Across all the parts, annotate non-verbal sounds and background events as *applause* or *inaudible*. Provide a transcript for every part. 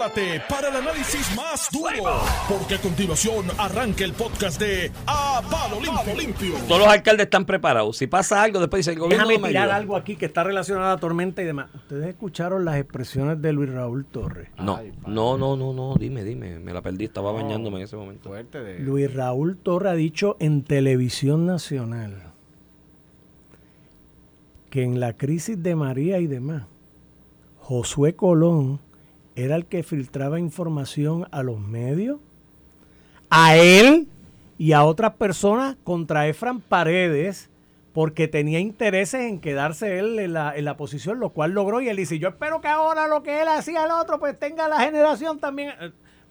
prepárate para el análisis más duro, porque a continuación arranca el podcast de A Palo Limpio. Limpio. Todos los alcaldes están preparados. Si pasa algo, después dice el gobierno Déjame tirar ayuda. algo aquí que está relacionado a la tormenta y demás. Ustedes escucharon las expresiones de Luis Raúl Torres. No, no, no, no, no, dime, dime. Me la perdí, estaba bañándome en ese momento. Fuerte de. Luis Raúl Torres ha dicho en televisión nacional que en la crisis de María y demás, Josué Colón era el que filtraba información a los medios, a él y a otras personas contra Efran Paredes, porque tenía intereses en quedarse él en la, en la posición, lo cual logró. Y él dice, yo espero que ahora lo que él hacía al otro, pues tenga la generación también.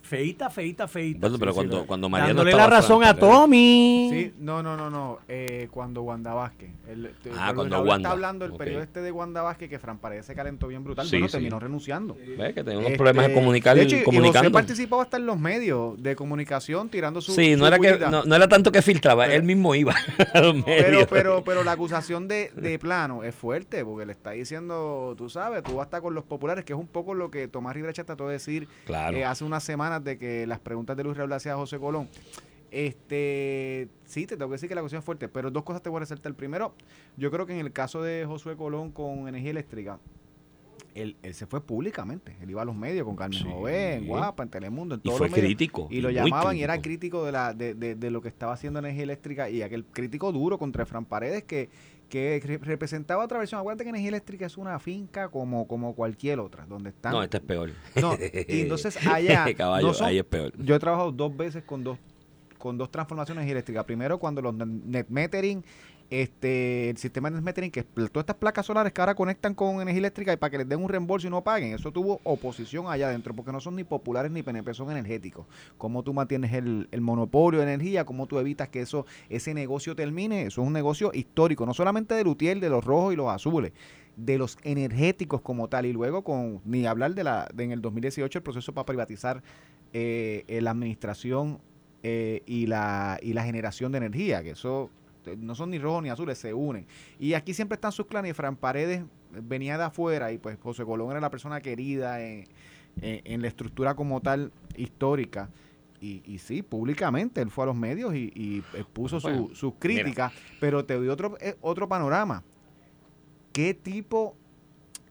Feita, feita, feita. Bueno, pero Sí, cuando, sí, cuando María Dándole estaba la razón a. Tommy. Sí, no, no, no, no. Eh, cuando Wanda Vázquez. El, te- Ah, cuando Wanda. Está hablando el Ok. periodo este de Wanda Vázquez que Fran Paredes se calentó bien brutal. Sí, bueno, sí. terminó renunciando. Ve que tenía unos Este, problemas de comunicar de hecho, y- Y José comunicando. participaba hasta en los medios de comunicación tirando su. Sí, su no era, que, no, no era tanto que filtraba, Pero- él mismo iba *laughs* a los Pero, medios. pero, pero la acusación de, de plano es fuerte, porque le está diciendo, tú sabes, tú vas a estar con los populares, que es un poco lo que Tomás Rivera trató de decir Claro. eh, hace unas de que las preguntas de Luis Raúl hacia José Colón. Este, sí, te tengo que decir que la acusación es fuerte, pero dos cosas te voy a resaltar. Primero, yo creo que en el caso de Josué Colón con energía eléctrica, él, él se fue públicamente. Él iba a los medios con Carmen Sí. Joven, en Guapa, en Telemundo, en Y todos fue crítico, Y lo llamaban y era crítico. crítico de, la, de, de- de lo que estaba haciendo energía eléctrica y aquel crítico duro contra Fran Paredes que, que re- representaba otra versión. Acuérdate que energía eléctrica es una finca como, como cualquier otra, donde están... No, este es peor. No, y entonces *laughs* allá... Caballo, no son- ahí es peor. yo he trabajado dos veces con dos con dos transformaciones eléctricas. Primero, cuando los net metering, este, el sistema de metering, que todas estas placas solares que ahora conectan con energía eléctrica y para que les den un reembolso y no paguen, eso tuvo oposición allá adentro, porque no son ni populares ni PNP, son energéticos. ¿Cómo tú mantienes el, el monopolio de energía? ¿Cómo tú evitas que eso ese negocio termine? Eso es un negocio histórico, no solamente de Lutiel, de los rojos y los azules de los energéticos como tal y luego con ni hablar de la en el 2018 el proceso para privatizar eh, eh, la administración eh, y la y la generación de energía que eso no son ni rojos ni azules se unen. Y aquí siempre están sus clanes y Fran Paredes venía de afuera y pues José Colón era la persona querida en, en- en la estructura como tal histórica. Y, y sí, públicamente él fue a los medios y, y expuso su- Bueno, sus críticas, pero te doy otro, eh, otro panorama. ¿Qué tipo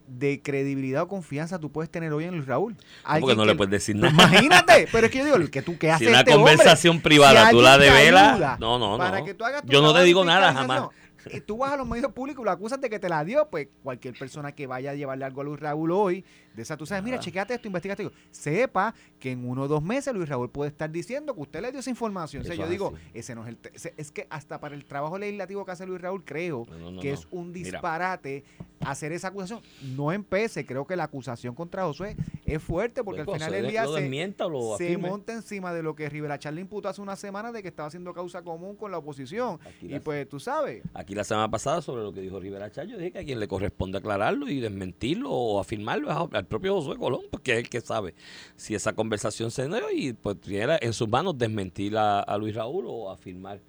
de credibilidad o confianza tú puedes tener hoy en Luis Raúl? porque no que- le puedes decir nada. Imagínate, pero es que yo digo, que tú qué haces Si una este hombre? conversación privada Si tú la develas, ayuda no, no, para no. que tú hagas tu Yo no te digo nada jamás. *laughs* Y tú vas a los medios públicos y lo acusas de que te la dio, pues cualquier persona que vaya a llevarle algo a Luis Raúl hoy, de esa tú sabes, mira, chequeate esto, investigate esto. Sepa que en uno o dos meses Luis Raúl puede estar diciendo que usted le dio esa información. O sea, yo digo, así. ese no es el. ese- es que hasta para el trabajo legislativo que hace Luis Raúl, creo No, no, no, que es un Mira. disparate hacer esa acusación. No empece, creo que la acusación contra Josué es fuerte porque Luego, al final del de- día lo se, lo se monta encima de lo que Rivera Char le imputó hace una semana de que estaba haciendo causa común con la oposición. Aquí Y pues tú sabes. Aquí la semana pasada sobre lo que dijo Rivera Chayo, dije que a quien le corresponde aclararlo y desmentirlo o afirmarlo es al propio Josué Colón, porque es el que sabe si esa conversación se dio y pues tiene en sus manos desmentir a, a Luis Raúl o afirmar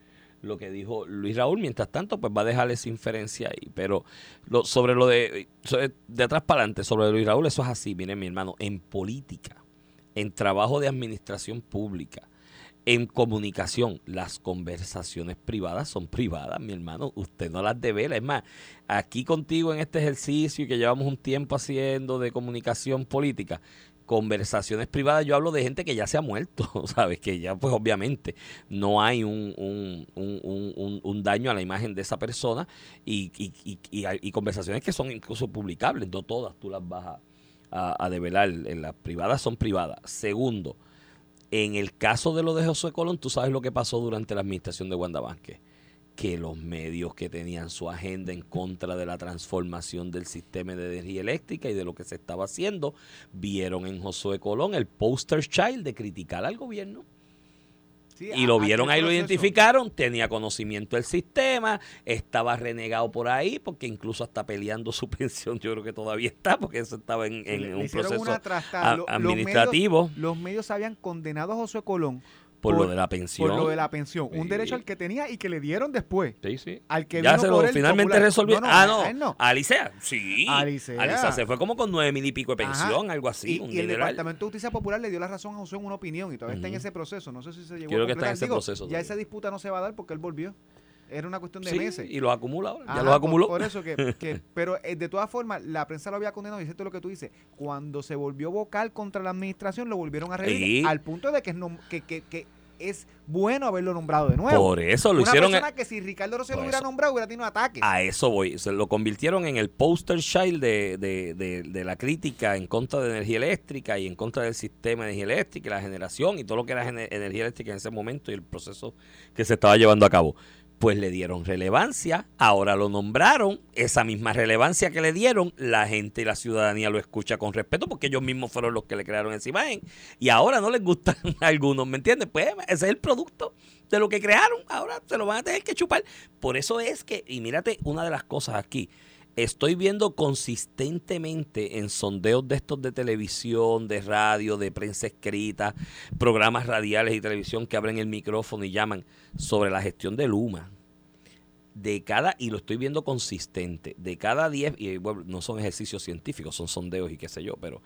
lo que dijo Luis Raúl. Mientras tanto, pues va a dejar esa inferencia ahí. Pero lo, sobre lo de, sobre- de atrás para adelante, sobre Luis Raúl, eso es así, miren mi hermano, en política, en trabajo de administración pública, en comunicación, las conversaciones privadas son privadas, mi hermano. Usted no las devela. Es más, aquí contigo en este ejercicio que llevamos un tiempo haciendo de comunicación política, conversaciones privadas, yo hablo de gente que ya se ha muerto, *laughs* ¿sabes? Que ya, pues obviamente, no hay un, un, un- un- daño a la imagen de esa persona y, y- y- y conversaciones que son incluso publicables, no todas tú las vas a, a, a develar. Las privadas son privadas. Segundo, en el caso de lo de Josué Colón, tú sabes lo que pasó durante la administración de Wanda. Que los medios que tenían su agenda en contra de la transformación del sistema de energía eléctrica y de lo que se estaba haciendo, vieron en Josué Colón el poster child de criticar al gobierno. Sí, Y lo vieron ahí, lo identificaron, tenía conocimiento del sistema, estaba renegado por ahí, porque incluso hasta peleando *laughs* su pensión, yo creo que todavía está, porque eso estaba en, en un proceso una trastada. a- Lo- los administrativo. medios- Los medios habían condenado a Josué Colón Por, Por- lo de la pensión. Por lo de la pensión. Un derecho al que tenía y que le dieron después. Sí, sí. Al que ya vino se por lo él finalmente popular. resolvió. No, no, ah, no. él no. A Alicea. Sí. A Alicea. Alicea se fue como con nueve mil y pico de pensión, Ajá. algo así. Y, un y el. Departamento de Justicia Popular le dio la razón a José en una opinión y todavía está en ese proceso. No sé si se llegó Creo a que está en ese Digo, proceso Ya todavía. esa disputa no se va a dar porque él volvió. Era una cuestión de Sí, meses. y los acumula ahora. ya los acumuló. Por, por eso que, *laughs* que- pero eh, de todas formas, la prensa lo había condenado, y es cierto lo que tú dices, cuando se volvió vocal contra la administración, lo volvieron a revivir, Sí. al punto de que es, que, que- que es bueno haberlo nombrado de nuevo. Por eso lo Una hicieron. persona que si Ricardo Por lo hubiera eso. nombrado, hubiera tenido un ataque. A eso voy. Se lo convirtieron en el poster child de, de- de- de la crítica en contra de energía eléctrica y en contra del sistema de energía eléctrica y la generación y todo lo que era energía eléctrica en ese momento y el proceso que se estaba llevando a cabo. Pues le dieron relevancia, ahora lo nombraron, esa misma relevancia que le dieron, la gente y la ciudadanía lo escucha con respeto porque ellos mismos fueron los que le crearon esa imagen y ahora no les gustan *laughs* a algunos, ¿me entiendes? Pues ese es el producto de lo que crearon, ahora se lo van a tener que chupar. Por eso es que, y mírate una de las cosas aquí, estoy viendo consistentemente en sondeos de estos de televisión, de radio, de prensa escrita, programas radiales y televisión que abren el micrófono y llaman sobre la gestión de Luma. De cada, y lo estoy viendo consistente, de cada 10, y bueno, no son ejercicios científicos, son sondeos y qué sé yo, pero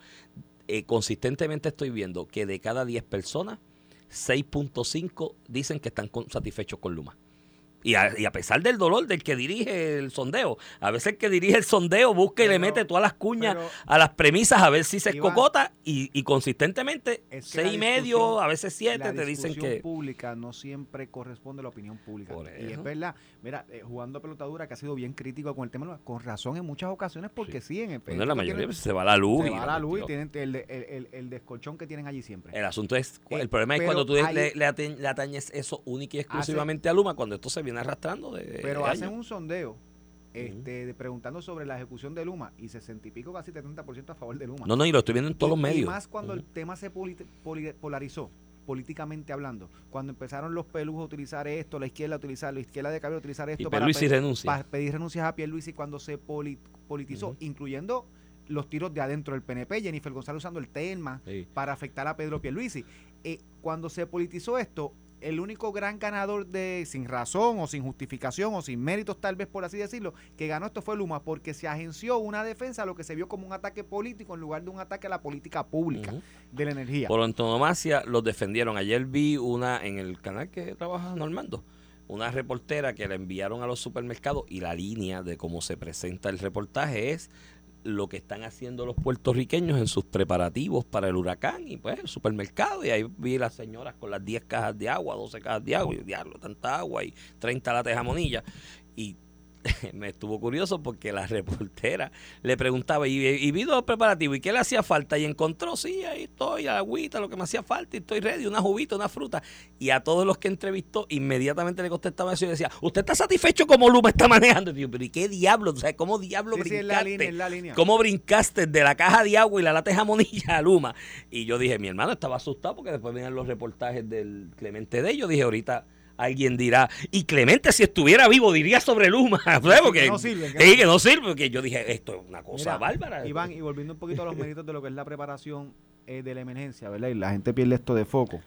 eh, consistentemente estoy viendo que de cada 10 personas, 6.5 dicen que están satisfechos con Luma. Y a, y a pesar del dolor del que dirige el sondeo, a veces el que dirige el sondeo busca y le mete todas las cuñas pero- a las premisas a ver si se escocota y, y consistentemente Es que la seis y medio, a veces siete la te dicen que... pública no siempre corresponde a la opinión pública. Y es verdad, mira, eh, jugando pelotadura que ha sido bien crítico con el tema, con razón en muchas ocasiones, porque sí, en efecto. Bueno, la tienen- mayoría pues, se va la luz. se y va la la luz y tienen el, el, el- el descolchón que tienen allí siempre. El asunto es, Eh, el problema es cuando tú hay- le, atañes eso única y exclusivamente a Luma, cuando esto se viene arrastrando de Pero de hacen años. un sondeo este, de- preguntando sobre la ejecución de Luma y 60 y pico, casi 70% a favor de Luma. No, no, y lo estoy viendo en todos y, los medios. Y más cuando el tema se polarizó, políticamente hablando. Cuando empezaron los pelujos a utilizar esto, la izquierda a utilizar, la izquierda de cabello a utilizar esto Y para, renuncia. pedir renuncias a Pierluisi cuando se poli- politizó, incluyendo los tiros de adentro del PNP, Jennifer González usando el tema Sí. para afectar a Pedro Pierluisi. Eh, cuando se politizó esto, el único gran ganador de sin razón o sin justificación o sin méritos tal vez por así decirlo, que ganó esto fue Luma porque se agenció una defensa a lo que se vio como un ataque político en lugar de un ataque a la política pública de la energía. Por antonomasia los defendieron. Ayer vi una en el canal que trabaja Normando, una reportera que la enviaron a los supermercados y la línea de cómo se presenta el reportaje es lo que están haciendo los puertorriqueños en sus preparativos para el huracán y pues el supermercado. Y ahí vi las señoras con las 10 cajas de agua, 12 cajas de agua. Y diablo, tanta agua y 30 latas de jamonilla. Y *laughs* me estuvo curioso porque la reportera le preguntaba y, y vi los preparativos y qué le hacía falta y encontró, sí, ahí estoy, agüita, lo que me hacía falta y estoy ready, una jubita, una fruta. Y a todos los que entrevistó inmediatamente le contestaba eso y decía, ¿usted está satisfecho como Luma está manejando? Y yo, pero ¿y qué diablo? O sea, ¿cómo diablo Sí, brincaste? en la línea, en la línea. ¿Cómo brincaste de la caja de agua y la lata de jamonilla a Luma? Y yo dije, mi hermano estaba asustado porque después venían los reportajes del Clemente de ellos. Dije, ahorita alguien dirá, y Clemente si estuviera vivo diría sobre Luma. *laughs* Porque, que no sirven, que que no sirve. Porque yo dije, esto es una cosa Mira, bárbara. Iván, y volviendo un poquito a los méritos de lo que es la preparación eh, de la emergencia, ¿verdad? Y la gente pierde esto de foco.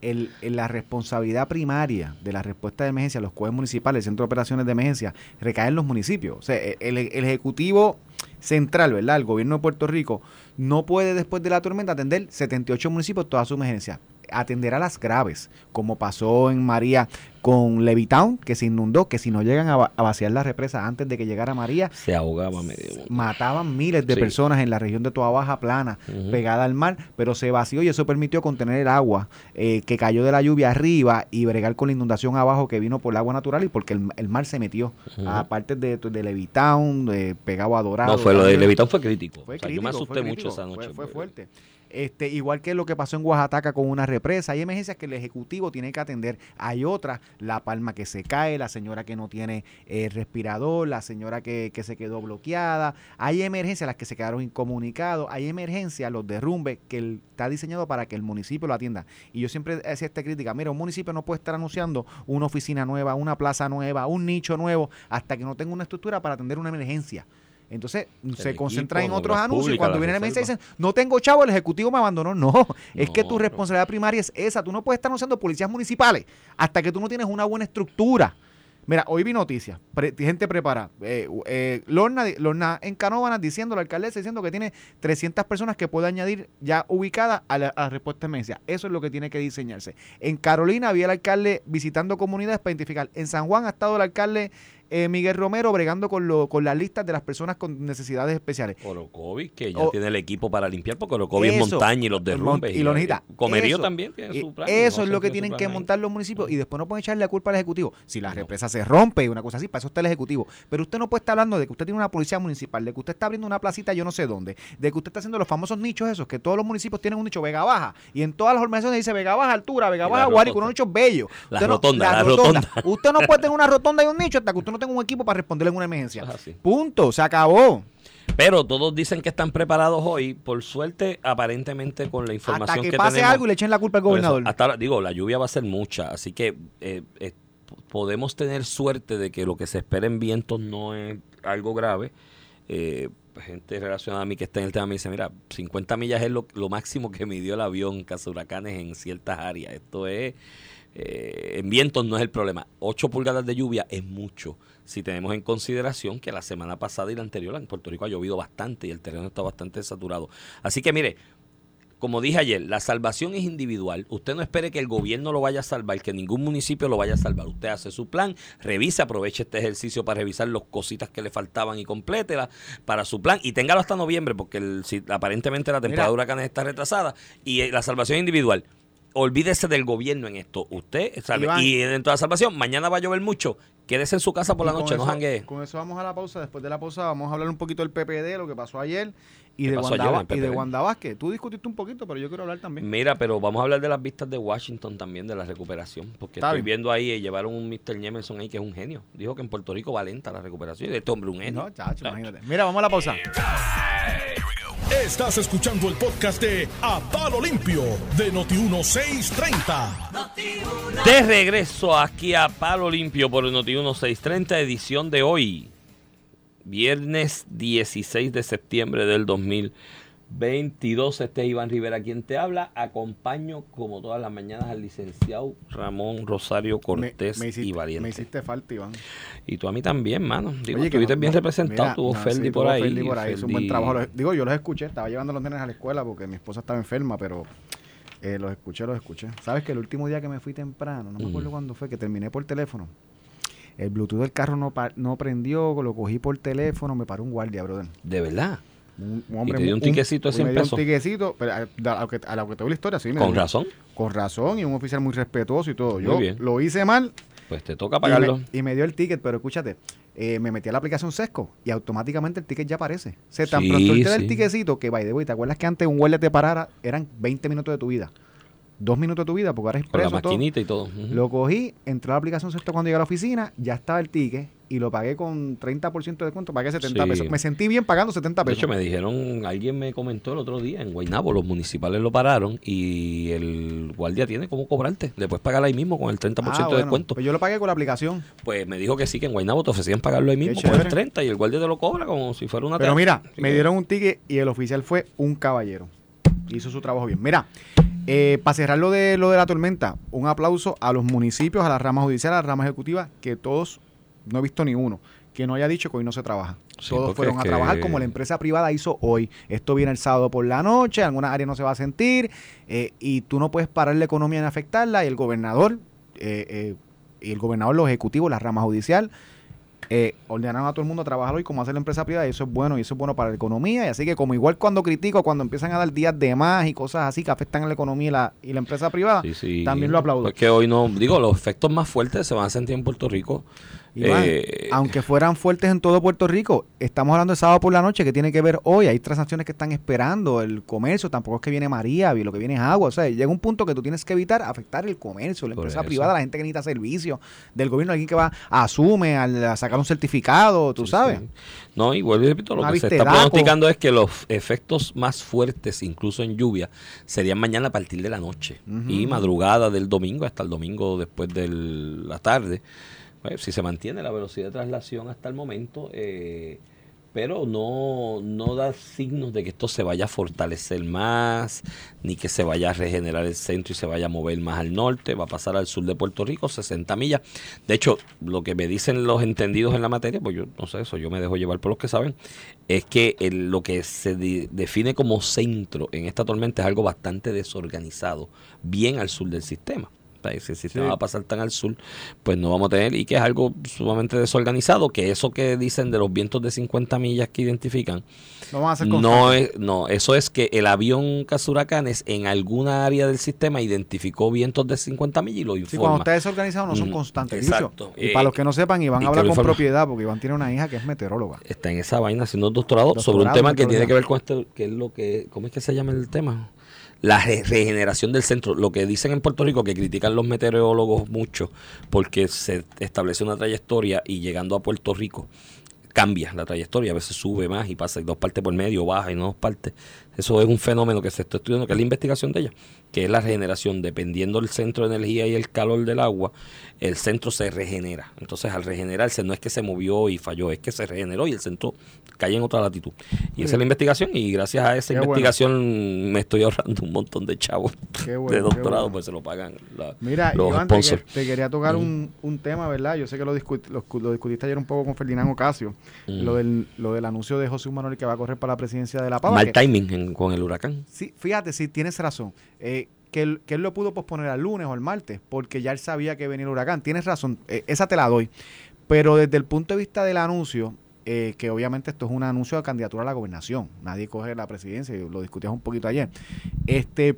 El, el- la responsabilidad primaria de la respuesta de emergencia, los jueces municipales, el centro de operaciones de emergencia, recae en los municipios. O sea, el, el Ejecutivo Central, ¿verdad? El gobierno de Puerto Rico no puede después de la tormenta atender 78 municipios toda su emergencia. Atenderá las graves, como pasó en María con Levitown, que se inundó, que si no llegan a, va- a vaciar la represa antes de que llegara María, Se ahogaba medio mataban miles de Sí. personas en la región de Toa Baja Plana, pegada al mar, pero se vació y eso permitió contener el agua eh, que cayó de la lluvia arriba y bregar con la inundación abajo que vino por el agua natural y porque el, el mar se metió a partes de, de Levitown, de pegado a Dorado. No, fue lo de. Levitón fue crítico. Fue O sea, crítico, yo me asusté mucho esa noche. Fue, fuerte. Este, igual que lo que pasó en Oaxaca con una represa, hay emergencias que el Ejecutivo tiene que atender. Hay otras, la palma que se cae, la señora que no tiene eh, respirador, la señora que, que se quedó bloqueada. Hay emergencias las que se quedaron incomunicados. Hay emergencias, los derrumbes, que está diseñado para que el municipio lo atienda. Y yo siempre hacía esta crítica. Mira, un municipio no puede estar anunciando una oficina nueva, una plaza nueva, un nicho nuevo, hasta que no tenga una estructura para atender una emergencia. Entonces se concentran en otros anuncios y cuando la vienen a mí reserva. dicen, no tengo chavo, el ejecutivo me abandonó. *laughs* No, es que tu responsabilidad primaria es esa. Tú no puedes estar anunciando policías municipales hasta que tú no tienes una buena estructura. Mira, hoy vi noticias, pre- gente preparada. Eh, eh, Lorna, Lorna en Canóvanas diciendo, la alcaldesa diciendo que tiene 300 personas que puede añadir ya ubicadas a la, a la respuesta de emergencia. Eso es lo que tiene que diseñarse. En Carolina había el alcalde visitando comunidades para identificar. En San Juan ha estado el alcalde eh, Miguel Romero bregando con, lo, con las listas de las personas con necesidades especiales. Orocovis, que ya O- tiene el equipo para limpiar, porque Orocovis es montaña y los derrumbes. Y lo necesita. Comerío Eso. también tiene Y su plan. Eso no es lo que tienen que montar los municipios y después no pueden echarle la culpa al Ejecutivo. Si la represa se rompe y una cosa así, para eso está el Ejecutivo. Pero usted no puede estar hablando de que usted tiene una policía municipal, de que usted está abriendo una placita yo no sé dónde, de que usted está haciendo los famosos nichos esos, que todos los municipios tienen un nicho Vega Baja y en todas las organizaciones dice Vega Baja altura, Vega Y Baja Guárico, rotonda. unos nichos bellos. La Usted no- rotonda, la rotonda. Usted no puede tener una rotonda y un nicho hasta que usted no tenga un equipo para responderle en una emergencia. Punto, se acabó. Pero todos dicen que están preparados hoy. Por suerte, aparentemente, con la información Hasta que, que pase tenemos. algo y le echen la culpa al eso, gobernador. hasta digo, la lluvia va a ser mucha, así que eh, eh, podemos tener suerte de que lo que se espera en vientos no es algo grave. Eh, gente relacionada a mí que está en el tema me dice, mira, 50 millas es lo, lo máximo que midió el avión caza huracanes en ciertas áreas. Esto es, eh, en vientos no es el problema. 8 pulgadas de lluvia es mucho. Si tenemos en consideración que la semana pasada y la anterior en Puerto Rico ha llovido bastante y el terreno está bastante saturado. Así que mire, como dije ayer, la salvación es individual. Usted no espere que el gobierno lo vaya a salvar, que ningún municipio lo vaya a salvar. Usted hace su plan, revise, aproveche este ejercicio para revisar las cositas que le faltaban y complétela para su plan y téngalo hasta noviembre, porque el- si- aparentemente la temporada de huracanes está retrasada y eh, la salvación individual. Olvídese del gobierno en esto. Usted sabe, Iván. y dentro de la salvación, mañana va a llover mucho. Quédese en su casa por la noche, no janguee. Con eso vamos a la pausa. Después de la pausa vamos a hablar un poquito del PPD, lo que pasó ayer y ¿Qué de, pasó Wanda, ayer y de? Wanda Vázquez. Tú discutiste un poquito, pero yo quiero hablar también. Mira, pero vamos a hablar de las vistas de Washington también, de la recuperación. Porque Está estoy bien. viendo ahí, eh, llevaron un Mr. Jemerson ahí que es un genio. Dijo que en Puerto Rico va lenta la recuperación. Y este hombre un genio. No, chacho, imagínate. Mira, vamos a la pausa. Estás escuchando el podcast de A Palo Limpio de Noti1630. De regreso aquí a Palo Limpio por el Noti 1630, edición de hoy, viernes 16 de septiembre del 2022. Este es Iván Rivera quien te habla. Acompaño, como todas las mañanas, al licenciado Ramón Rosario Cortés me, me hiciste, y Valiente. me hiciste falta, Iván. Y tú a mí también, mano. Digo, Oye, que estuviste no- bien no, representado. tuvo no, Ferdi sí, por ahí. Ferdi por ahí, hizo un buen trabajo. Digo, yo los escuché, estaba llevando a los nenes a la escuela porque mi esposa estaba enferma, pero eh, los escuché, los escuché. ¿Sabes que el último día que me fui temprano, no me acuerdo Mm. cuándo fue, que terminé por teléfono? El Bluetooth del carro no, no prendió, lo cogí por teléfono, me paró un guardia, brother. De verdad. Un, un hombre te dio un tiquecito de 100 me dio pesos? Un tiquecito, pero a, a lo que, a lo que te doy la historia, sí. me Con dio- razón. Con razón, y un oficial muy respetuoso y todo. Muy Yo bien. lo hice mal, Pues te toca y pagarlo. me, y me dio el ticket, pero escúchate, eh, me metí a la aplicación Sesco y automáticamente el ticket ya aparece. Se tan Sí, pronto sí. el tiquecito que, by the way, ¿te acuerdas que antes un guardia te parara? Eran 20 minutos de tu vida. Dos minutos de tu vida, porque ahora es Con la todo. maquinita y todo. Lo cogí, entré a la aplicación Sesco cuando llegué a la oficina, ya estaba el ticket y lo pagué con 30% de descuento, pagué 70 Sí. pesos. Me sentí bien pagando 70 De pesos. hecho, me dijeron, alguien me comentó el otro día en Guaynabo, los municipales lo pararon y el guardia tiene cómo cobrarte. Le puedes pagar ahí mismo con el 30% Ah, de descuento. Pues yo lo pagué con la aplicación. Pues me dijo que sí, que en Guaynabo te ofrecían pagarlo ahí mismo con el 30 y el guardia te lo cobra como si fuera una Pero mira, me dieron un ticket y el oficial fue un caballero. Hizo su trabajo bien. Mira, eh, para cerrar lo de, lo de la tormenta, un aplauso a los municipios, a la rama judicial, a la rama ejecutiva, que todos, no he visto ni uno, que no haya dicho que hoy no se trabaja. Sí, todos fueron a que- trabajar como la empresa privada hizo hoy. Esto viene el sábado por la noche, en algunas áreas no se va a sentir, eh, y tú no puedes parar la economía en afectarla, y el gobernador, eh, eh, y el gobernador, los ejecutivos, la rama judicial, eh, ordenaron a todo el mundo a trabajar hoy como hace la empresa privada y eso es bueno y eso es bueno para la economía y así que como igual cuando critico cuando empiezan a dar días de más y cosas así que afectan a la economía y la, y la empresa privada Sí, sí. también lo aplaudo Porque hoy no, digo, los efectos más fuertes se van a sentir en Puerto Rico. Iván, Eh, aunque fueran fuertes en todo Puerto Rico estamos hablando de sábado por la noche que tiene que ver hoy hay transacciones que están esperando el comercio tampoco es que viene María lo que viene es agua o sea llega un punto que tú tienes que evitar afectar el comercio la empresa eso. privada la gente que necesita servicios del gobierno alguien que va asume al- a sacar un certificado tú Sí, sabes sí. No, y vuelvo y repito, lo Una que se está pronosticando es que los efectos más fuertes, incluso en lluvia, serían mañana a partir de la noche y madrugada del domingo hasta el domingo después de la tarde. Pues, si se mantiene la velocidad de traslación hasta el momento, eh, pero no, no da signos de que esto se vaya a fortalecer más, ni que se vaya a regenerar el centro y se vaya a mover más al norte, va a pasar al sur de Puerto Rico, 60 millas. De hecho, lo que me dicen los entendidos en la materia, pues yo no sé eso, yo me dejo llevar por los que saben, es que lo que se define como centro en esta tormenta es algo bastante desorganizado, bien al sur del sistema. Si el sistema Sí. va a pasar tan al sur, pues no vamos a tener, y que es algo sumamente desorganizado, que eso que dicen de los vientos de 50 millas que identifican, No a es, no, eso es que el avión Cazuracanes en alguna área del sistema identificó vientos de 50 millas y lo Sí, informa. cuando está desorganizado no son Mm, constantes. exacto. Y Eh, para los que no sepan, Iván habla con informa. propiedad, porque Iván tiene una hija que es meteoróloga. Está en esa vaina haciendo un doctorado, sobre un tema que tiene que ver con este, que es lo que, ¿cómo es que se llama el tema? La re- regeneración del centro. Lo que dicen en Puerto Rico, que critican los meteorólogos mucho, porque se establece una trayectoria y llegando a Puerto Rico cambia la trayectoria, a veces sube más y pasa y dos partes por medio, baja y no dos partes. Eso es un fenómeno que se está estudiando, que es la investigación de ella, que es la regeneración, dependiendo del centro de energía y el calor del agua, el centro se regenera. Entonces, al regenerarse, no es que se movió y falló, es que se regeneró y el centro cae en otra latitud. Y esa es la investigación, y gracias a esa Qué bueno. investigación me estoy ahorrando un montón de chavos bueno, de doctorado, bueno. pues se lo pagan la- Mira, los Iván, sponsors. te quería tocar un, un tema, ¿verdad? Yo sé que lo, discut- lo, lo discutiste ayer un poco con Ferdinand Ocasio, lo, del, lo del anuncio de José Manuel que va a correr para la presidencia de la Pava. Mal que- timing en- con el huracán. Sí, fíjate, sí, tienes razón. Eh, que, él, que él lo pudo posponer al lunes o al martes, porque ya él sabía que venía el huracán. Tienes razón, eh, esa te la doy. Pero desde el punto de vista del anuncio, eh, que obviamente esto es un anuncio de candidatura a la gobernación. Nadie coge la presidencia, lo discutíamos un poquito ayer. Este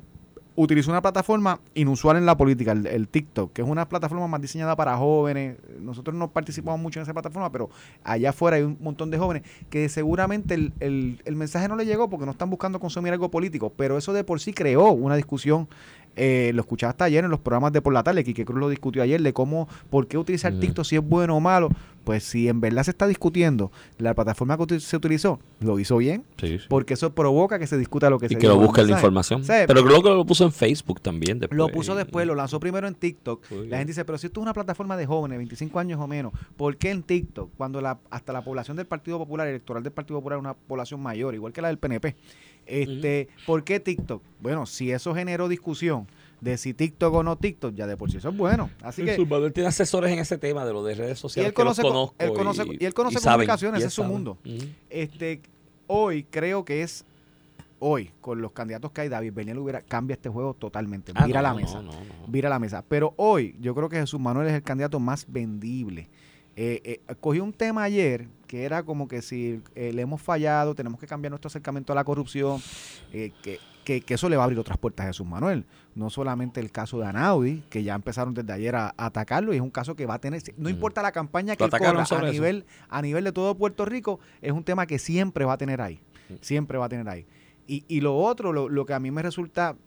utilizó una plataforma inusual en la política, el, el TikTok, que es una plataforma más diseñada para jóvenes. Nosotros no participamos mucho en esa plataforma, pero allá afuera hay un montón de jóvenes que seguramente el, el- el mensaje no le llegó porque no están buscando consumir algo político, pero eso de por sí creó una discusión. Eh, lo escuchaste ayer en los programas de por la tarde, Quique Cruz lo discutió ayer, de cómo, por qué utilizar Ujú. TikTok si es bueno o malo. Pues si en verdad se está discutiendo la plataforma que se utilizó, lo hizo bien, Sí, sí. porque eso provoca que se discuta lo que y se que lo busquen la información. Pero creo que lo puso en Facebook también. Después. lo puso después, lo lanzó primero en TikTok. La gente dice, pero si esto es una plataforma de jóvenes, 25 años o menos, ¿por qué en TikTok? Cuando la, hasta la población del Partido Popular, electoral del Partido Popular, es una población mayor, igual que la del PNP. Este, ¿Por qué TikTok? Bueno, si eso generó discusión de si TikTok o no TikTok, ya de por sí eso es bueno. Así que... Él tiene asesores en ese tema de lo de redes Y sociales. él que los conoce, co- conozco él conoce, y, él conoce comunicaciones, y ese él es su mundo. Este, hoy creo que es hoy, con los candidatos que hay, David Bernier hubiera, cambia este juego totalmente. Ah, Mira no, la mesa. no, no. Vira la mesa. Pero hoy yo creo que Jesús Manuel es el candidato más vendible. Eh, eh, cogí un tema ayer que era como que si eh, le hemos fallado, tenemos que cambiar nuestro acercamiento a la corrupción, eh, que, que- que eso le va a abrir otras puertas a Jesús Manuel. No solamente el caso de Anaudi, que ya empezaron desde ayer a, a atacarlo, y es un caso que va a tener, no importa la campaña que él corra, a eso. nivel, a nivel de todo Puerto Rico, es un tema que siempre va a tener ahí. Siempre va a tener ahí. Y, y lo otro, lo, lo que a mí me resulta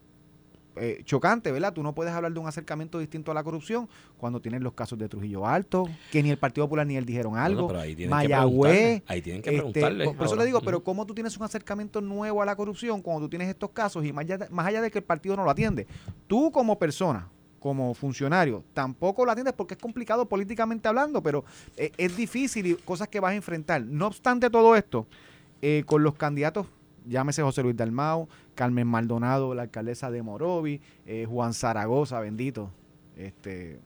eh, chocante, ¿verdad? Tú no puedes hablar de un acercamiento distinto a la corrupción cuando tienes los casos de Trujillo Alto, que ni el Partido Popular ni él dijeron Bueno, algo. pero ahí tienen que Mayagüez, preguntarle. Ahí tienen que Este, preguntarle. por por eso le digo, pero ¿cómo tú tienes un acercamiento nuevo a la corrupción cuando tú tienes estos casos y más allá de, más allá de que el partido no lo atiende? Tú como persona, como funcionario, tampoco lo atiendes porque es complicado políticamente hablando, pero eh, es difícil y cosas que vas a enfrentar. No obstante todo esto, eh, con los candidatos, llámese José Luis Dalmau, Carmen Maldonado, la alcaldesa de Morovi, eh, Juan Zaragoza, bendito, este,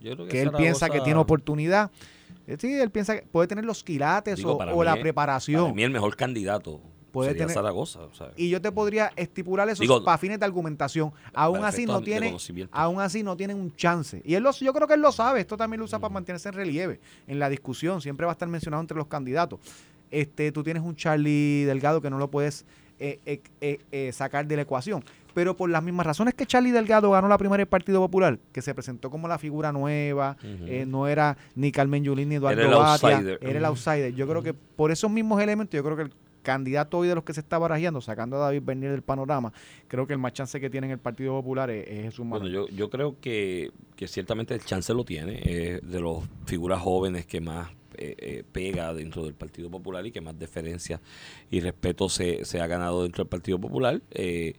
Yo creo que él piensa que tiene oportunidad. Eh, Sí, él piensa que puede tener los quilates Digo, o, para o mí la preparación. Para mí el mejor candidato Puede sería tener- Zaragoza. o sea, y yo te podría estipular eso Digo, para fines de argumentación. Aún así no tiene, aún así no tienen un chance. Y él lo, yo creo que él lo sabe. Esto también lo usa para mantenerse en relieve en la discusión. Siempre va a estar mencionado entre los candidatos. Este, tú tienes un Charlie Delgado que no lo puedes eh, eh, eh, eh, sacar de la ecuación. Pero por las mismas razones que Charlie Delgado ganó la primera del Partido Popular, que se presentó como la figura nueva, eh, no era ni Carmen Yulín ni Eduardo Era Batia, era el outsider. Yo creo que por esos mismos elementos, yo creo que el candidato hoy de los que se está barajeando, sacando a David Bernier del panorama, creo que el más chance que tiene en el Partido Popular es, es Jesús Bueno, Manuel. yo, yo creo que, que ciertamente el chance lo tiene. Es de las figuras jóvenes que más eh, eh, pega dentro del Partido Popular y que más deferencia y respeto se, se ha ganado dentro del Partido Popular. Eh,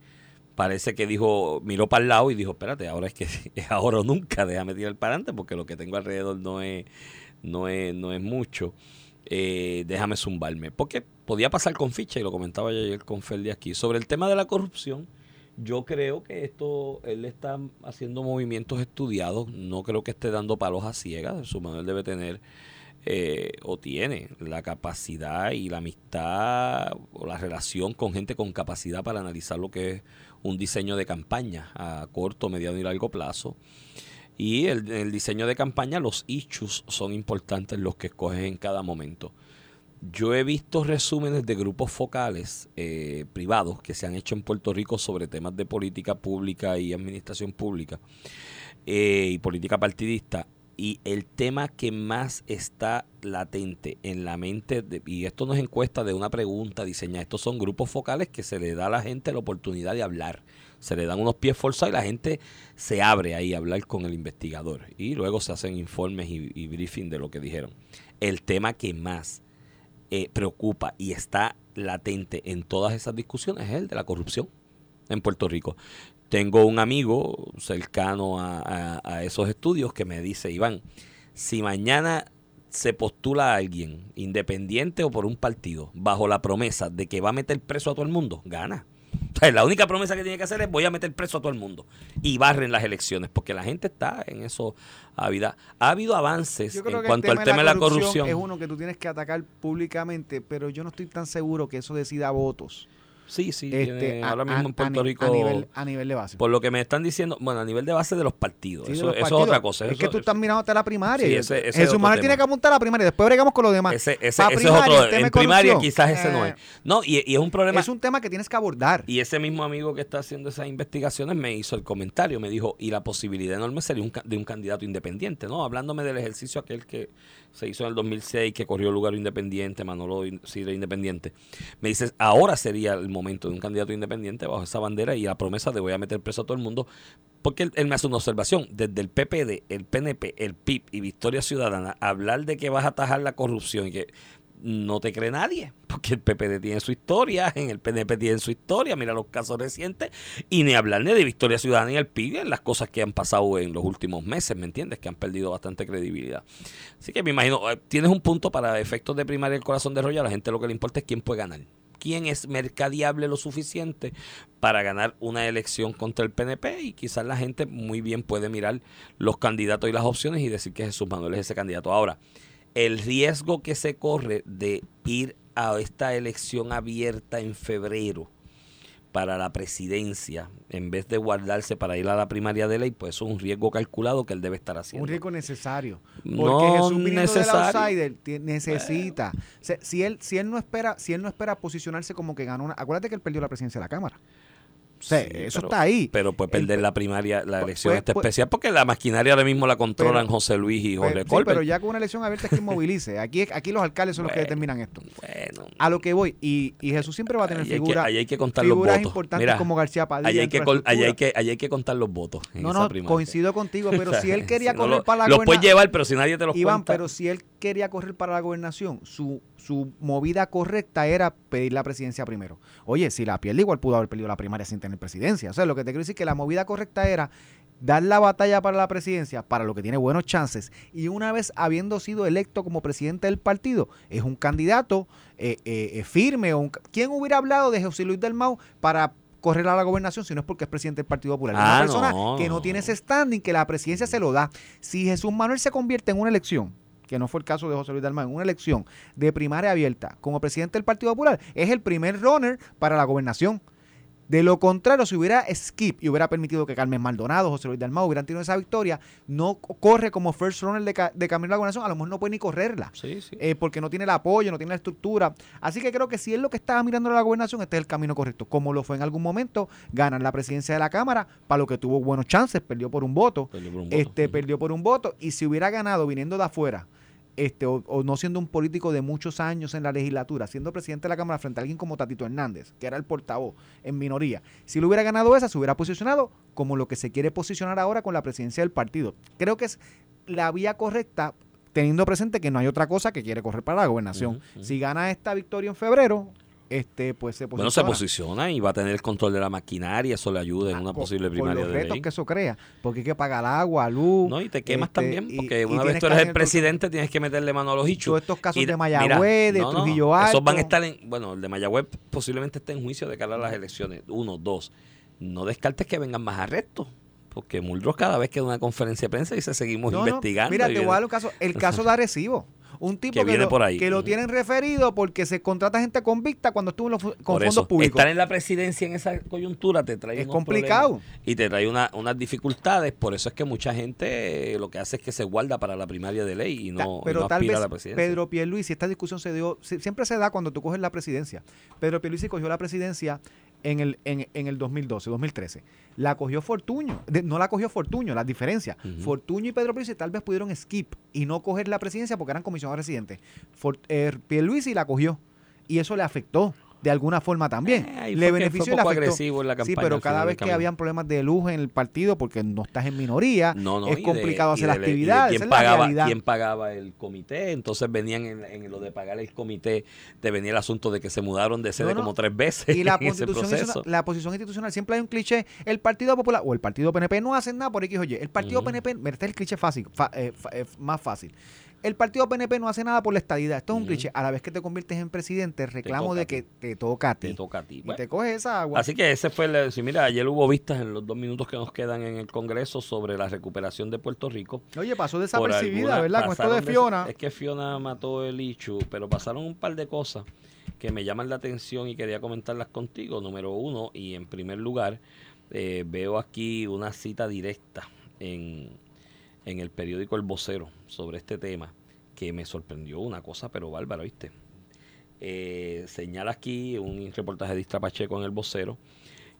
parece que dijo, miró para el lado y dijo, espérate, ahora es que *laughs* es ahora o nunca, déjame tirar para adelante porque lo que tengo alrededor no es, no es, no es mucho. eh, déjame zumbarme. Porque podía pasar con ficha, y lo comentaba yo ayer con Ferdi aquí. Sobre el tema de la corrupción, yo creo que esto, él está haciendo movimientos estudiados, no creo que esté dando palos a ciegas, su manual debe tener eh, o tiene la capacidad y la amistad o la relación con gente con capacidad para analizar lo que es un diseño de campaña a corto, mediano y largo plazo. Y el, el diseño de campaña, los issues son importantes los que escoges en cada momento. Yo he visto resúmenes de grupos focales eh, privados que se han hecho en Puerto Rico sobre temas de política pública y administración pública eh, y política partidista. Y el tema que más está latente en la mente, de, y esto no es encuesta de una pregunta diseñada, estos son grupos focales que se le da a la gente la oportunidad de hablar. Se le dan unos pies forzados y la gente se abre ahí a hablar con el investigador. Y luego se hacen informes y, y briefing de lo que dijeron. El tema que más eh, preocupa y está latente en todas esas discusiones es el de la corrupción en Puerto Rico. Tengo un amigo cercano a, a, a esos estudios que me dice, Iván, si mañana se postula a alguien, independiente o por un partido, bajo la promesa de que va a meter preso a todo el mundo, gana. O sea, la única promesa que tiene que hacer es voy a meter preso a todo el mundo. Y barren las elecciones, porque la gente está en eso. Ha habido avances en cuanto al tema de la corrupción. Es uno que tú tienes que atacar públicamente, pero yo no estoy tan seguro que eso decida votos. Sí, sí, este, ahora mismo en Puerto a, Rico. A nivel, a nivel, de base. Por lo que me están diciendo, bueno, a nivel de base de los partidos. Sí, eso, los partidos. es otra cosa. Es eso, que tú estás mirando hasta la primaria. Sí, ese, ese Jesús Manuel tiene que apuntar a la primaria, después bregamos con lo demás. Ese, ese, ese primaria, es otro. En primaria quizás ese no es. Eh, No, y, y, es un problema. Es un tema que tienes que abordar. Y ese mismo amigo que está haciendo esas investigaciones me hizo el comentario, me dijo, y la posibilidad enorme sería un, de un candidato independiente, ¿no? Hablándome del ejercicio aquel que se hizo en el 2006, que corrió lugar independiente, Manolo Sidre independiente. Me dices, ahora sería el momento de un candidato independiente bajo esa bandera y la promesa de voy a meter preso a todo el mundo. Porque él, me hace una observación, desde el PPD, el PNP, el PIB y Victoria Ciudadana, hablar de que vas a atajar la corrupción y que no te cree nadie, porque el PPD tiene su historia, en el PNP tiene su historia, mira los casos recientes, y ni hablar ni de Victoria Ciudadana y el PIB en las cosas que han pasado en los últimos meses, ¿me entiendes? Que han perdido bastante credibilidad. Así que me imagino, eh, tienes un punto para efectos de primaria el corazón de rollo, a la gente lo que le importa es quién puede ganar. ¿Quién es mercadiable lo suficiente para ganar una elección contra el PNP? Y quizás la gente muy bien puede mirar los candidatos y las opciones y decir que Jesús Manuel es ese candidato. Ahora, el riesgo que se corre de ir a esta elección abierta en febrero para la presidencia, en vez de guardarse para ir a la primaria de ley, pues es un riesgo calculado que él debe estar haciendo. Un riesgo necesario. Porque no Jesús necesario. outsider necesita. Bueno. O sea, si él, si él no espera, si él no espera posicionarse como que ganó una. Acuérdate que él perdió la presidencia de la Cámara. O sea, sí, eso pero, está ahí. Pero puede perder El- la primaria, la elección pues- pues- especial, porque la maquinaria ahora mismo la controlan Pero- José Luis y Jorge Pero, sí, Colbert. pero ya con una elección abierta es que movilice. Aquí, aquí los alcaldes son los que determinan esto. Bueno, A lo que voy. Y, y Jesús siempre va a tener ahí hay, que, figuras ahí hay que contar los votos. importantes Mira, como García Padilla. ahí hay, que, ahí, hay que, ahí hay que contar los votos. En No, esa no, coincido contigo, pero *laughs* si él quería Si no correr lo- para la Los puedes llevar, pero si nadie te los Iván, cuenta. pero si él quería correr para la gobernación, su, su movida correcta era pedir la presidencia primero. Oye, si la pierde, igual pudo haber perdido la primaria sin tener presidencia. O sea, lo que te quiero decir es que la movida correcta era dar la batalla para la presidencia, para lo que tiene buenos chances, y una vez habiendo sido electo como presidente del partido, es un candidato eh, eh, eh, firme. Un, ¿Quién hubiera hablado de José Luis del Mau para correr a la gobernación si no es porque es presidente del Partido Popular? Es Ah, una persona no, que no. tiene ese standing, que la presidencia se lo da. Si Jesús Manuel se convierte en una elección, que no fue el caso de José Luis Dalmán, una elección de primaria abierta como presidente del Partido Popular, es el primer runner para la gobernación. De lo contrario, si hubiera skip y hubiera permitido que Carmen Maldonado, José Luis Dalmau hubieran tenido esa victoria, no corre como first runner de, ca- de camino a la gobernación, a lo mejor no puede ni correrla. Sí, sí. eh, porque no tiene el apoyo, no tiene la estructura. Así que creo que si es lo que estaba mirando la gobernación, este es el camino correcto. Como lo fue en algún momento, ganan la presidencia de la Cámara, para lo que tuvo buenos chances, perdió por un voto. Perdió por un voto. Este, perdió por un voto. Y si hubiera ganado viniendo de afuera, este, o, o no siendo un político de muchos años en la legislatura, siendo presidente de la Cámara frente a alguien como Tatito Hernández, que era el portavoz en minoría, si lo hubiera ganado esa, se hubiera posicionado como lo que se quiere posicionar ahora con la presidencia del partido. Creo que es la vía correcta, teniendo presente que no hay otra cosa que quiere correr para la gobernación. Si gana esta victoria en febrero, este pues se Bueno, se posiciona posiciona y va a tener el control de la maquinaria, eso le ayuda en una con- posible primaria los de retos ley. que eso crea, porque hay que pagar agua, luz. No, y te quemas este, también, y- porque y una vez tienes tú eres el presidente, tienes que meterle mano a los hichos. Todos estos casos Y de Mayagüez, de no, no, Trujillo Alto. Esos van a estar en, bueno, el de Mayagüez posiblemente esté en juicio de cara a las elecciones. Uno, dos. No descartes que vengan más arrestos. Porque Muldrow cada vez que da una conferencia de prensa dice seguimos No, no, investigando. Mira, y te voy a dar un caso. El caso de *laughs* Arecibo. Un tipo Que que, viene lo, por ahí. que lo tienen referido porque se contrata gente convicta cuando estuvo en los, con Por fondos eso, públicos. estar en la presidencia en esa coyuntura te trae Es unos complicado. y te trae una- unas dificultades. Por eso es que mucha gente eh, lo que hace es que se guarda para la primaria de ley y no, y pero no tal aspira vez a la presidencia. Pedro Pierluisi, esta discusión se dio, si- siempre se da cuando tú coges la presidencia. Pedro Pierluisi cogió la presidencia en el, en, en el 2012, 2013. La cogió Fortuño, de- no la cogió Fortuño, las diferencias. Ujú. Fortuño y Pedro Pierluisi tal vez pudieron skip y no coger la presidencia porque eran comisionados residentes. For, eh, Pierluisi la cogió y eso le afectó de alguna forma también. Eh, le fue benefició fue y le poco agresivo en la Sí, campaña pero al cada vez que habían problemas de luz en el partido porque no estás en minoría, No, no, es de- complicado hacer la actividad. ¿Quién la pagaba, quién pagaba el comité? Entonces venían en, en lo de pagar el comité, te venía el asunto de que se mudaron de sede No, como tres veces Y la *laughs* en ese proceso. la posición institucional, siempre hay un cliché, el Partido Popular o el Partido PNP no hacen nada por X o Y. El Partido Ujú. PNP, mira, este es el cliché fácil, fa- eh, fa- eh, más fácil. El Partido PNP no hace nada por la estadidad. Esto es un cliché. A la vez que te conviertes en presidente, reclamo de que te toca a ti. Te toca a ti. Y Bueno, te coges esa agua. Así que ese fue el... Si mira, ayer hubo vistas en los dos minutos que nos quedan en el Congreso sobre la recuperación de Puerto Rico. Oye, pasó desapercibida, alguna- ¿verdad? Con esto de Fiona. Es que Fiona mató el Ichu, pero pasaron un par de cosas que me llaman la atención y quería comentarlas contigo. Número uno, y en primer lugar, eh, veo aquí una cita directa en, en el periódico El Vocero sobre este tema que me sorprendió una cosa, pero bárbara, ¿viste? Eh, señala aquí un reportaje de Istra Pacheco en El Vocero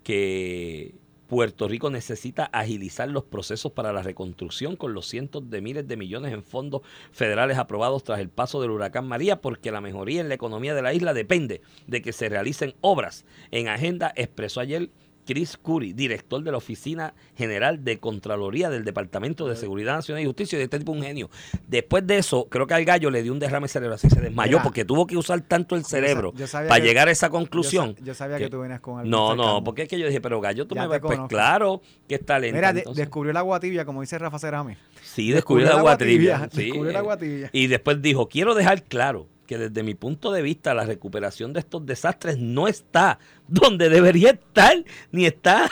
que Puerto Rico necesita agilizar los procesos para la reconstrucción con los cientos de miles de millones en fondos federales aprobados tras el paso del huracán María, porque la mejoría en la economía de la isla depende de que se realicen obras en agenda, expresó ayer Chris Curry, director de la Oficina General de Contraloría del Departamento de Seguridad Nacional y Justicia, y este tipo un genio. Después de eso, creo que al gallo le dio un derrame cerebral, así se desmayó, Mira, porque tuvo que usar tanto el cerebro yo sabía para que- llegar a esa conclusión. Yo, sabía que, tú venías con algo. No, no, porque es que yo dije, pero Gallo, tú Ya me vas. Pues claro que está lento. Mira, de- descubrió el agua tibia, como dice Rafa Cerame. sí, descubrió el agua tibia. sí, Descubrió el agua tibia. Y después dijo, quiero dejar claro que desde mi punto de vista la recuperación de estos desastres no está donde debería estar, ni está,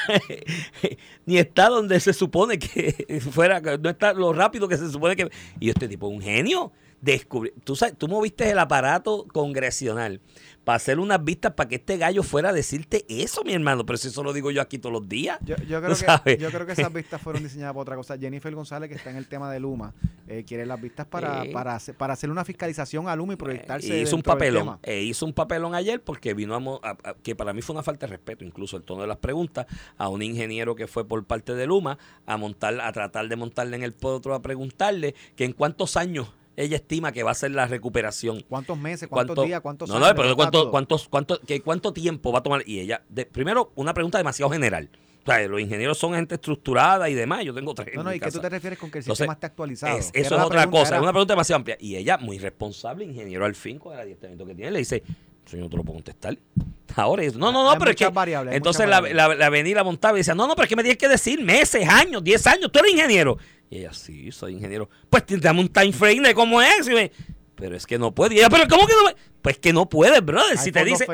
*laughs* ni está donde se supone que *laughs* fuera, no está lo rápido que se supone que... Y este tipo es un genio. Descubrí, tú, sabes, tú moviste el aparato congresional para hacer unas vistas para que este gallo fuera a decirte eso, mi hermano. Pero si eso lo digo yo aquí todos los días. Yo, yo ¿Tú creo que, yo creo que esas *laughs* vistas fueron diseñadas para otra cosa. Jennifer González, que está en el tema de Luma, eh, quiere las vistas para, Sí. para, hacer, para hacer una fiscalización a Luma y proyectarse. hizo un papelón. tema. E hizo un papelón ayer porque vino a, mo- a- a- que para mí fue una falta de respeto, incluso el tono de las preguntas, a un ingeniero que fue por parte de Luma a montar, a tratar de montarle en el potro a preguntarle que en cuántos años ella estima que va a ser la recuperación. ¿Cuántos meses? ¿Cuántos ¿Cuánto- días? ¿Cuántos no, años? no, pero ¿Cuánto cuántos, cuánto, que cuánto tiempo va a tomar. Y ella, de- primero, una pregunta demasiado general. O sea, los ingenieros son gente estructurada y demás. Yo tengo tres. No, no, ¿y qué tú te refieres con que el Entonces, sistema está actualizado? Es- eso es otra pregunta, cosa, es una pregunta demasiado amplia. Y ella, muy responsable, ingeniero al fin con el adiestramiento que tiene, le dice, señor, no te lo puedo contestar. Ahora, es- no, no, no, Hay pero es que... entonces la, la, la venía y la montaba y decía, no, no, pero es que me tienes que decir meses, años, 10 años, tú eres ingeniero. Y ella, sí, soy ingeniero. Pues dame un time frame de cómo es. Y me- pero es que no puede. Y ella, pero ¿cómo que no? me-?" Pues que no puedes, brother. Hay Si te dice,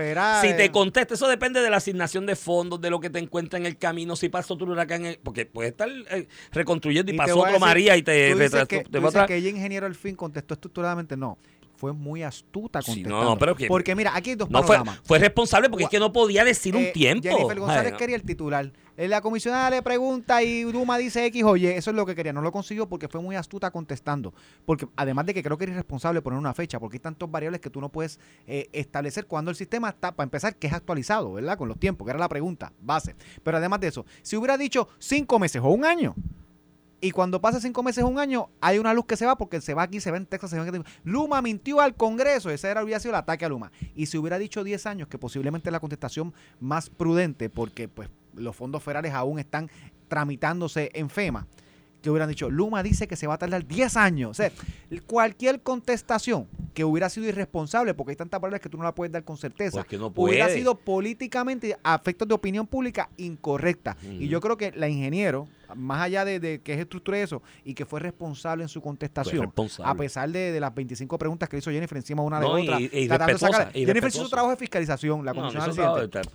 si te contesta, eso depende de la asignación de fondos, de lo que te encuentra en el camino, si pasó tu huracán, el- porque puede estar eh, reconstruyendo y, pasó otro decir, María y te retrasó. que, te tú dices que ella ingeniero al fin contestó estructuradamente. No, fue muy astuta Sí, no, contestando. no, pero que- Porque mira, aquí hay dos No fue, panoramas. fue responsable porque es que no podía decir un Eh, tiempo. Jennifer González Ay, no. quería el titular. Eh, La comisionada le pregunta y Duma dice X, oye, eso es lo que quería. No lo consiguió porque fue muy astuta contestando. Porque además de que creo que era irresponsable poner una fecha, porque hay tantas variables que tú no puedes eh, establecer cuando el sistema está, para empezar, que es actualizado, ¿verdad? Con los tiempos, que era la pregunta base. Pero además de eso, si hubiera dicho cinco meses o un año, y cuando pasa cinco meses o un año, hay una luz que se va porque se va aquí, se va en Texas, se va en... Luma mintió al Congreso. Ese era, hubiera sido el ataque a Luma. Y si hubiera dicho 10 años, que posiblemente es la contestación más prudente, porque pues los fondos federales aún están tramitándose en FEMA, que hubieran dicho, Luma dice que se va a tardar 10 años. O sea, cualquier contestación que hubiera sido irresponsable, porque hay tantas palabras que tú no la puedes dar con certeza. No hubiera sido políticamente, a efectos de opinión pública, incorrecta. Y yo creo que la ingeniero, más allá de, de que es estructura de eso, y que fue responsable en su contestación, a pesar de, de las 25 preguntas que hizo Jennifer encima una de No, y- otra, y de sacar- y Jennifer hizo su trabajo de fiscalización, la No,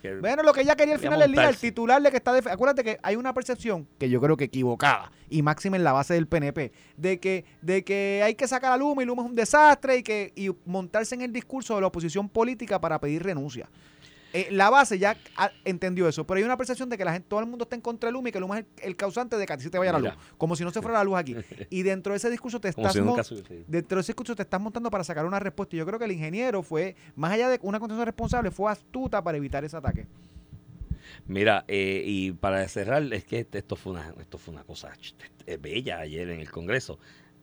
que- Bueno, lo que ella quería al final del día, el titular que está... def- Acuérdate que hay una percepción, que yo creo que equivocada, y máxima en la base del PNP, de que, de que hay que sacar a Luma y Luma es un desastre y que y montarse en el discurso de la oposición política para pedir renuncia. Eh, la base ya ah, entendió eso, pero hay una percepción de que la gente, todo el mundo está en contra de Luma y que Luma es el, el causante de que a ti se te vaya la luz, como si no se fuera la luz aquí. *laughs* Y dentro de ese discurso te estás si dentro de ese discurso te estás montando para sacar una respuesta. Y yo creo que el ingeniero fue, más allá de una contestación responsable, fue astuta para evitar ese ataque. Mira, eh, y para cerrar, es que esto fue una, esto fue una cosa eh, bella ayer en el Congreso.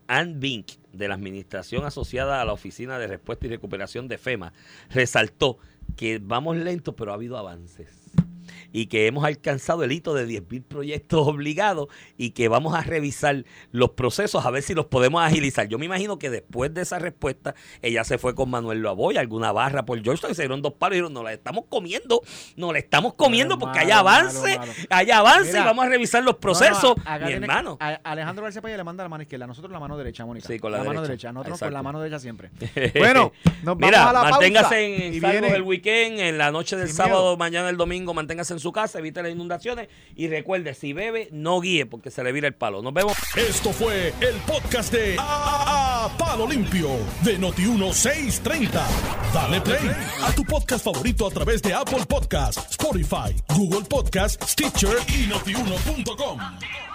Ann Bink, de la Administración Asociada a la Oficina de Respuesta y Recuperación de FEMA, resaltó que vamos lentos, pero ha habido avances. Y que hemos alcanzado el hito de 10.000 proyectos *laughs* obligados y que vamos a revisar los procesos a ver si los podemos agilizar. Yo me imagino que después de esa respuesta, ella se fue con Manuel Loaboy, alguna barra por Georgetown y se dieron dos palos y dijeron, nos la estamos comiendo, nos la estamos comiendo porque hay avance, hay avance y vamos a revisar los procesos. No, no, Mi hermano. Alejandro García Paya le manda la mano izquierda, nosotros la mano derecha, Mónica. Sí, con la mano derecha. derecha, nosotros con la mano derecha siempre. *laughs* Bueno, nos vamos Mira, a la manténgase pausa. en y viene- el weekend, en la noche del Sin sábado, miedo. mañana el domingo, manténgase en su casa, evite las inundaciones y recuerde, si bebe, no guíe porque se le vira el palo. Nos vemos. Esto fue el podcast de A, Palo Limpio de Noti1630. Dale play a tu podcast favorito a través de Apple Podcasts, Spotify, Google Podcasts, Stitcher y notiuno.com.